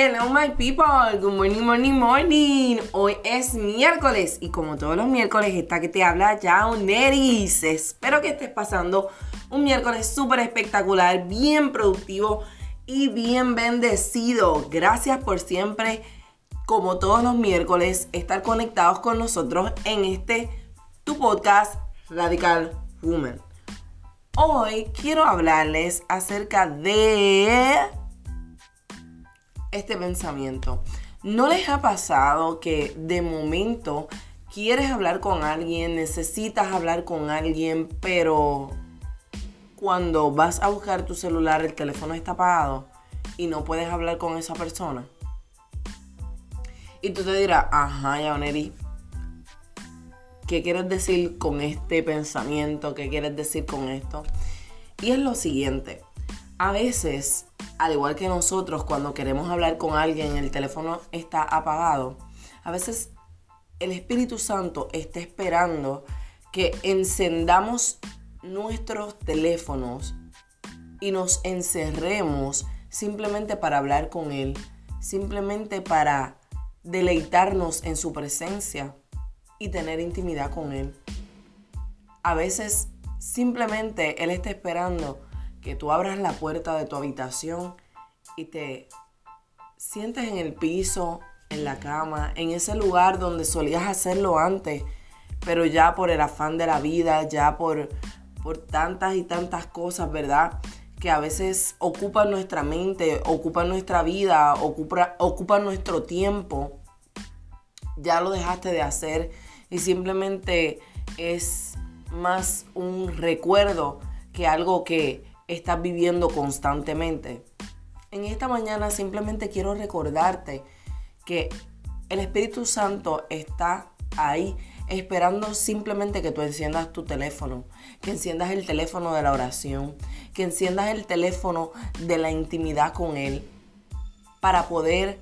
Hello my people, good morning, morning, morning. Hoy es miércoles y como todos los miércoles está que te habla ya Neris. Espero que estés pasando un miércoles súper espectacular, bien productivo y bien bendecido. Gracias por siempre, como todos los miércoles, estar conectados con nosotros en este tu podcast Radical Woman. Hoy quiero hablarles acerca de este pensamiento. ¿No les ha pasado que de momento quieres hablar con alguien, necesitas hablar con alguien, pero cuando vas a buscar tu celular el teléfono está apagado y no puedes hablar con esa persona? Y tú te dirás, ajá, Yaoneri, ¿qué quieres decir con este pensamiento? ¿Qué quieres decir con esto? Y es lo siguiente, a veces al igual que nosotros cuando queremos hablar con alguien, el teléfono está apagado. A veces el Espíritu Santo está esperando que encendamos nuestros teléfonos y nos encerremos simplemente para hablar con Él, simplemente para deleitarnos en su presencia y tener intimidad con Él. A veces simplemente Él está esperando que tú abras la puerta de tu habitación y te sientes en el piso, en la cama, en ese lugar donde solías hacerlo antes, pero ya por el afán de la vida, ya por, por tantas y tantas cosas, ¿verdad? Que a veces ocupan nuestra mente, ocupan nuestra vida, ocupa, ocupan nuestro tiempo. Ya lo dejaste de hacer y simplemente es más un recuerdo que algo que estás viviendo constantemente. En esta mañana simplemente quiero recordarte que el Espíritu Santo está ahí esperando simplemente que tú enciendas tu teléfono, que enciendas el teléfono de la oración, que enciendas el teléfono de la intimidad con Él, para poder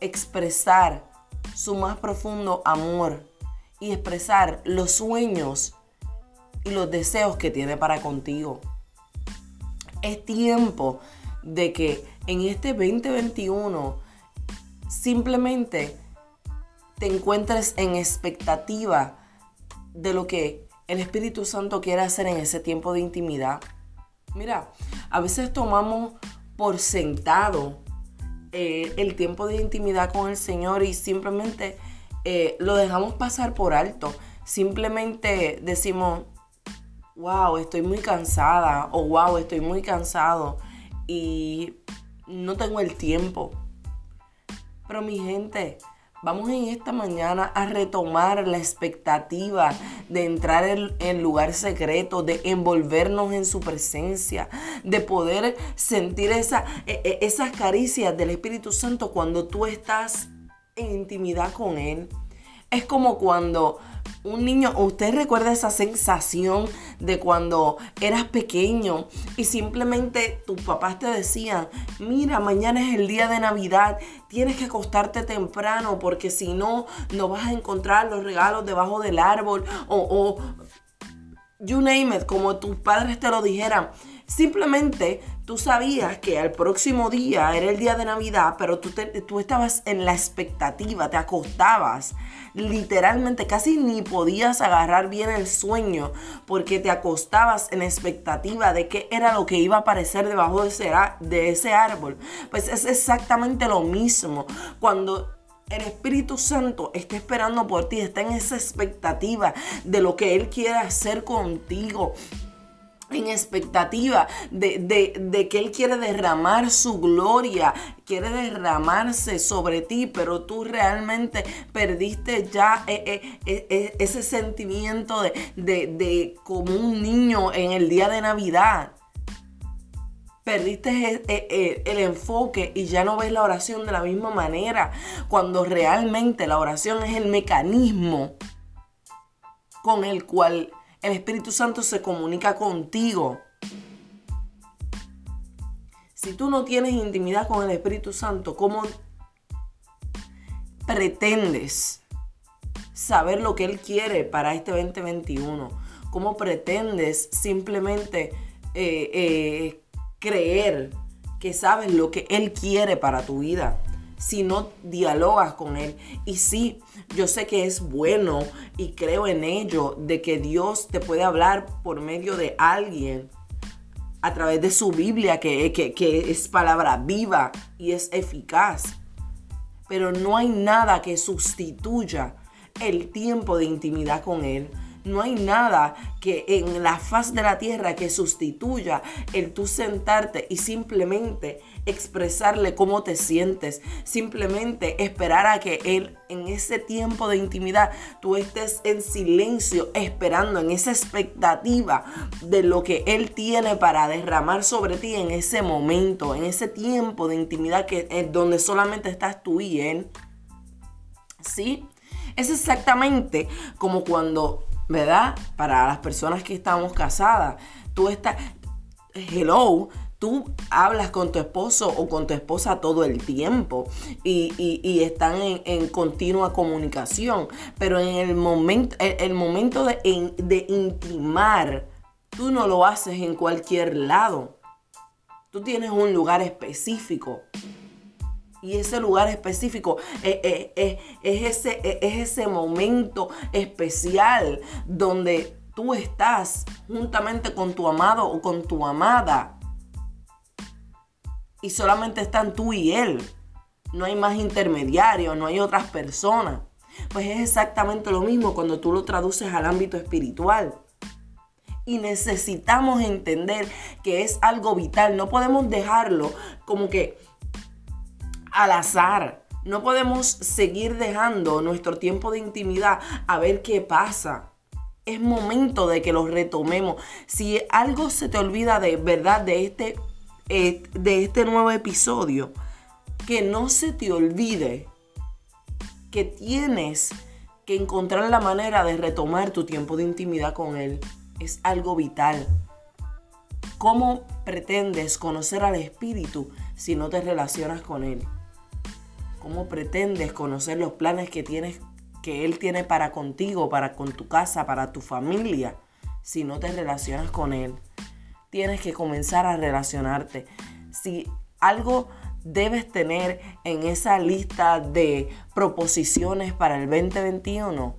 expresar su más profundo amor y expresar los sueños y los deseos que tiene para contigo. Es tiempo de que en este 2021 simplemente te encuentres en expectativa de lo que el Espíritu Santo quiere hacer en ese tiempo de intimidad. Mira, a veces tomamos por sentado eh, el tiempo de intimidad con el Señor y simplemente eh, lo dejamos pasar por alto. Simplemente decimos, wow, estoy muy cansada o wow, estoy muy cansado y no tengo el tiempo. Pero mi gente, vamos en esta mañana a retomar la expectativa de entrar en el lugar secreto, de envolvernos en su presencia, de poder sentir e, e, esas caricias del Espíritu Santo cuando tú estás en intimidad con Él. Es como cuando un niño, ¿usted recuerda esa sensación de cuando eras pequeño y simplemente tus papás te decían, mira, mañana es el día de Navidad, tienes que acostarte temprano porque si no, no vas a encontrar los regalos debajo del árbol o, o you name it, como tus padres te lo dijeran. Simplemente tú sabías que al próximo día era el día de Navidad, pero tú, tú estabas en la expectativa, te acostabas. Literalmente casi ni podías agarrar bien el sueño porque te acostabas en expectativa de qué era lo que iba a aparecer debajo de ese, de ese árbol. Pues es exactamente lo mismo. Cuando el Espíritu Santo está esperando por ti, está en esa expectativa de lo que Él quiere hacer contigo en expectativa de, que Él quiere derramar su gloria, quiere derramarse sobre ti, pero tú realmente perdiste ya eh, eh, eh, ese sentimiento de, de como un niño en el día de Navidad. Perdiste el enfoque y ya no ves la oración de la misma manera, cuando realmente la oración es el mecanismo con el cual el Espíritu Santo se comunica contigo. Si tú no tienes intimidad con el Espíritu Santo, ¿cómo pretendes saber lo que Él quiere para este 2021? ¿Cómo pretendes simplemente eh, eh, creer que sabes lo que Él quiere para tu vida? Si no dialogas con Él. Y sí, yo sé que es bueno y creo en ello, de que Dios te puede hablar por medio de alguien a través de su Biblia, que, que es palabra viva y es eficaz. Pero no hay nada que sustituya el tiempo de intimidad con Él no hay nada que en la faz de la tierra que sustituya el tú sentarte y simplemente expresarle cómo te sientes, simplemente esperar a que Él en ese tiempo de intimidad tú estés en silencio esperando en esa expectativa de lo que Él tiene para derramar sobre ti en ese momento, en ese tiempo de intimidad que es donde solamente estás tú y Él. ¿Sí? Es exactamente como cuando ¿verdad? Para las personas que estamos casadas, tú estás, hello, tú hablas con tu esposo o con tu esposa todo el tiempo y, están en, continua comunicación, pero en el momento, el, momento de, de intimar, tú no lo haces en cualquier lado. Tú tienes un lugar específico y ese lugar específico eh, eh, eh, es, ese, es ese momento especial donde tú estás juntamente con tu amado o con tu amada. Y solamente están tú y él. No hay más intermediarios, no hay otras personas. Pues es exactamente lo mismo cuando tú lo traduces al ámbito espiritual. Y necesitamos entender que es algo vital. No podemos dejarlo como que al azar. No podemos seguir dejando nuestro tiempo de intimidad a ver qué pasa. Es momento de que lo retomemos. Si algo se te olvida de verdad de este, eh, de este nuevo episodio, que no se te olvide que tienes que encontrar la manera de retomar tu tiempo de intimidad con Él. Es algo vital. ¿Cómo pretendes conocer al Espíritu si no te relacionas con Él? ¿Cómo pretendes conocer los planes que tienes que él tiene para contigo, para con tu casa, para tu familia, si no te relacionas con él? Tienes que comenzar a relacionarte. Si algo debes tener en esa lista de proposiciones para el 2021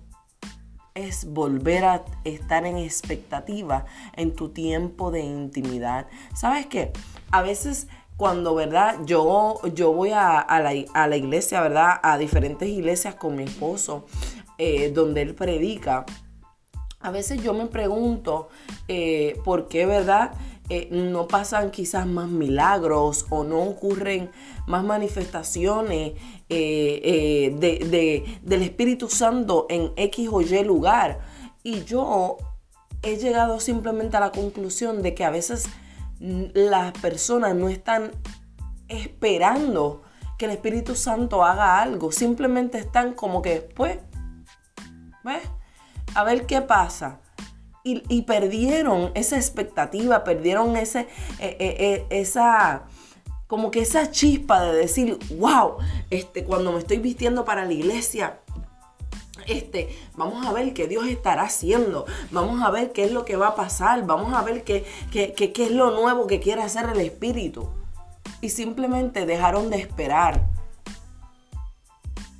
es volver a estar en expectativa en tu tiempo de intimidad. ¿Sabes qué? A veces cuando, ¿verdad? Yo, yo voy a, la, iglesia, ¿verdad? A diferentes iglesias con mi esposo, eh, donde él predica. A veces yo me pregunto eh, por qué, ¿verdad? Eh, no pasan quizás más milagros o no ocurren más manifestaciones del Espíritu Santo en X o Y lugar. Y yo he llegado simplemente a la conclusión de que a veces las personas no están esperando que el Espíritu Santo haga algo. Simplemente están como que, pues, ¿ves? A ver qué pasa. Y, perdieron esa expectativa, perdieron ese, eh, eh, eh, esa, como que esa chispa de decir, wow, este, cuando me estoy vistiendo para la iglesia, este, vamos a ver qué Dios estará haciendo, vamos a ver qué es lo que va a pasar, vamos a ver qué, qué, es lo nuevo que quiere hacer el Espíritu. Y simplemente dejaron de esperar.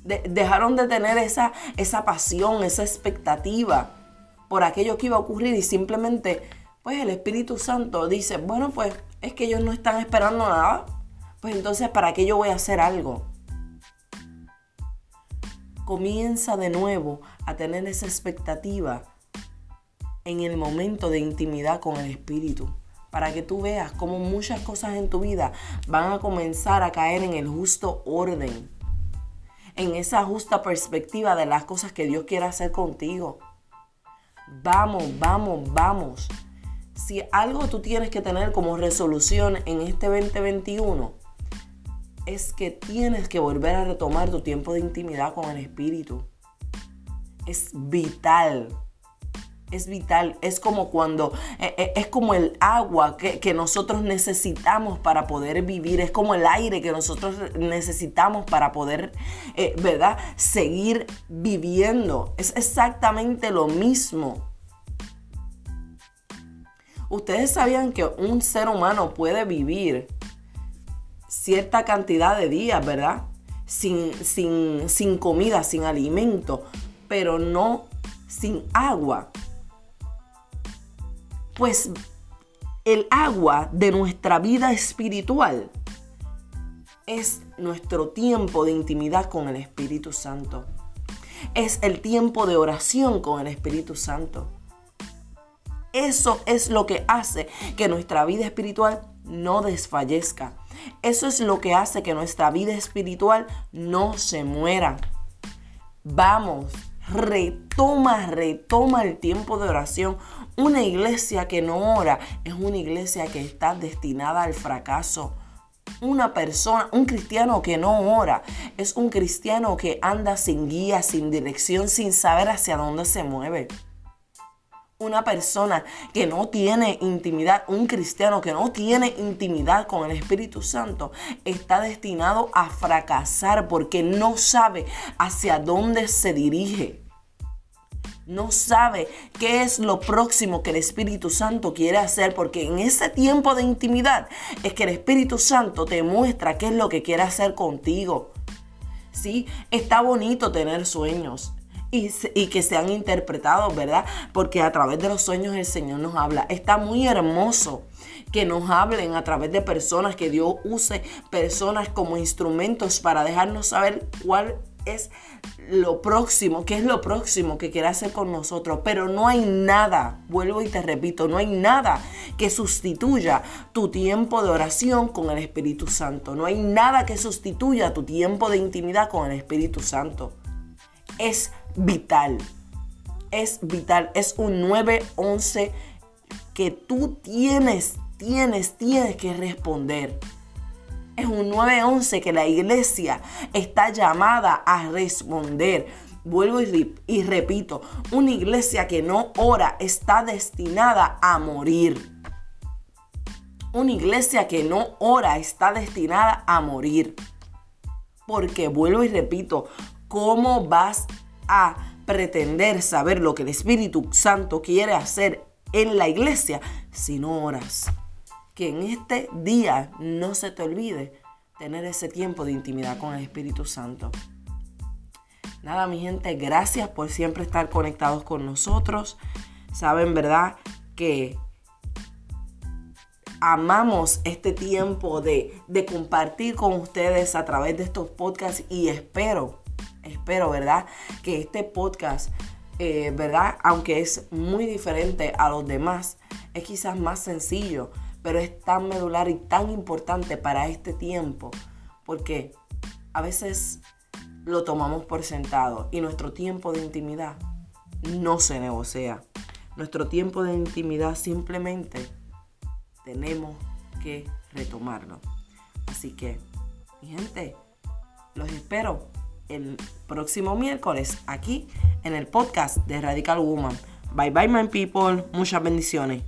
dejaron de tener esa, esa pasión, esa expectativa por aquello que iba a ocurrir y simplemente, pues el Espíritu Santo dice, bueno, pues es que ellos no están esperando nada, pues entonces, ¿para qué yo voy a hacer algo? Comienza de nuevo a tener esa expectativa en el momento de intimidad con el Espíritu. Para que tú veas cómo muchas cosas en tu vida van a comenzar a caer en el justo orden. En esa justa perspectiva de las cosas que Dios quiere hacer contigo. Vamos, vamos, vamos. Si algo tú tienes que tener como resolución en este 2021 es que tienes que volver a retomar tu tiempo de intimidad con el Espíritu. Es vital. Es vital. Es como cuando, eh, eh, es como el agua que, nosotros necesitamos para poder vivir. Es como el aire que nosotros necesitamos para poder, eh, ¿verdad? Seguir viviendo. Es exactamente lo mismo. Ustedes sabían que un ser humano puede vivir cierta cantidad de días, ¿verdad? sin, sin, sin comida, sin alimento, pero no sin agua. Pues el agua de nuestra vida espiritual es nuestro tiempo de intimidad con el Espíritu Santo. Es el tiempo de oración con el Espíritu Santo. Eso es lo que hace que nuestra vida espiritual no desfallezca. Eso es lo que hace que nuestra vida espiritual no se muera. Vamos, retoma, retoma el tiempo de oración. Una iglesia que no ora es una iglesia que está destinada al fracaso. Una persona, un cristiano que no ora, es un cristiano que anda sin guía, sin dirección, sin saber hacia dónde se mueve una persona que no tiene intimidad, un cristiano que no tiene intimidad con el Espíritu Santo, está destinado a fracasar porque no sabe hacia dónde se dirige. No sabe qué es lo próximo que el Espíritu Santo quiere hacer porque en ese tiempo de intimidad es que el Espíritu Santo te muestra qué es lo que quiere hacer contigo. Sí, está bonito tener sueños, y, que sean interpretados, ¿verdad? Porque a través de los sueños el Señor nos habla. Está muy hermoso que nos hablen a través de personas, que Dios use personas como instrumentos para dejarnos saber cuál es lo próximo, qué es lo próximo que quiere hacer con nosotros. Pero no hay nada, vuelvo y te repito, no hay nada que sustituya tu tiempo de oración con el Espíritu Santo. No hay nada que sustituya tu tiempo de intimidad con el Espíritu Santo. Es vital. Es vital. Es un 911 que tú tienes, tienes, tienes que responder. Es un 911 que la iglesia está llamada a responder. Vuelvo y, repito, una iglesia que no ora está destinada a morir. Una iglesia que no ora está destinada a morir. Porque vuelvo y repito, ¿cómo vas a pretender saber lo que el Espíritu Santo quiere hacer en la iglesia si no oras. Que en este día no se te olvide tener ese tiempo de intimidad con el Espíritu Santo. Nada, mi gente, gracias por siempre estar conectados con nosotros. Saben, ¿verdad? Que amamos este tiempo de, de compartir con ustedes a través de estos podcasts y espero espero, ¿verdad? Que este podcast, eh, ¿verdad? Aunque es muy diferente a los demás, es quizás más sencillo, pero es tan medular y tan importante para este tiempo, porque a veces lo tomamos por sentado y nuestro tiempo de intimidad no se negocia. Nuestro tiempo de intimidad simplemente tenemos que retomarlo. Así que, mi gente, los espero el próximo miércoles aquí en el podcast de Radical Woman. Bye bye, my people. Muchas bendiciones.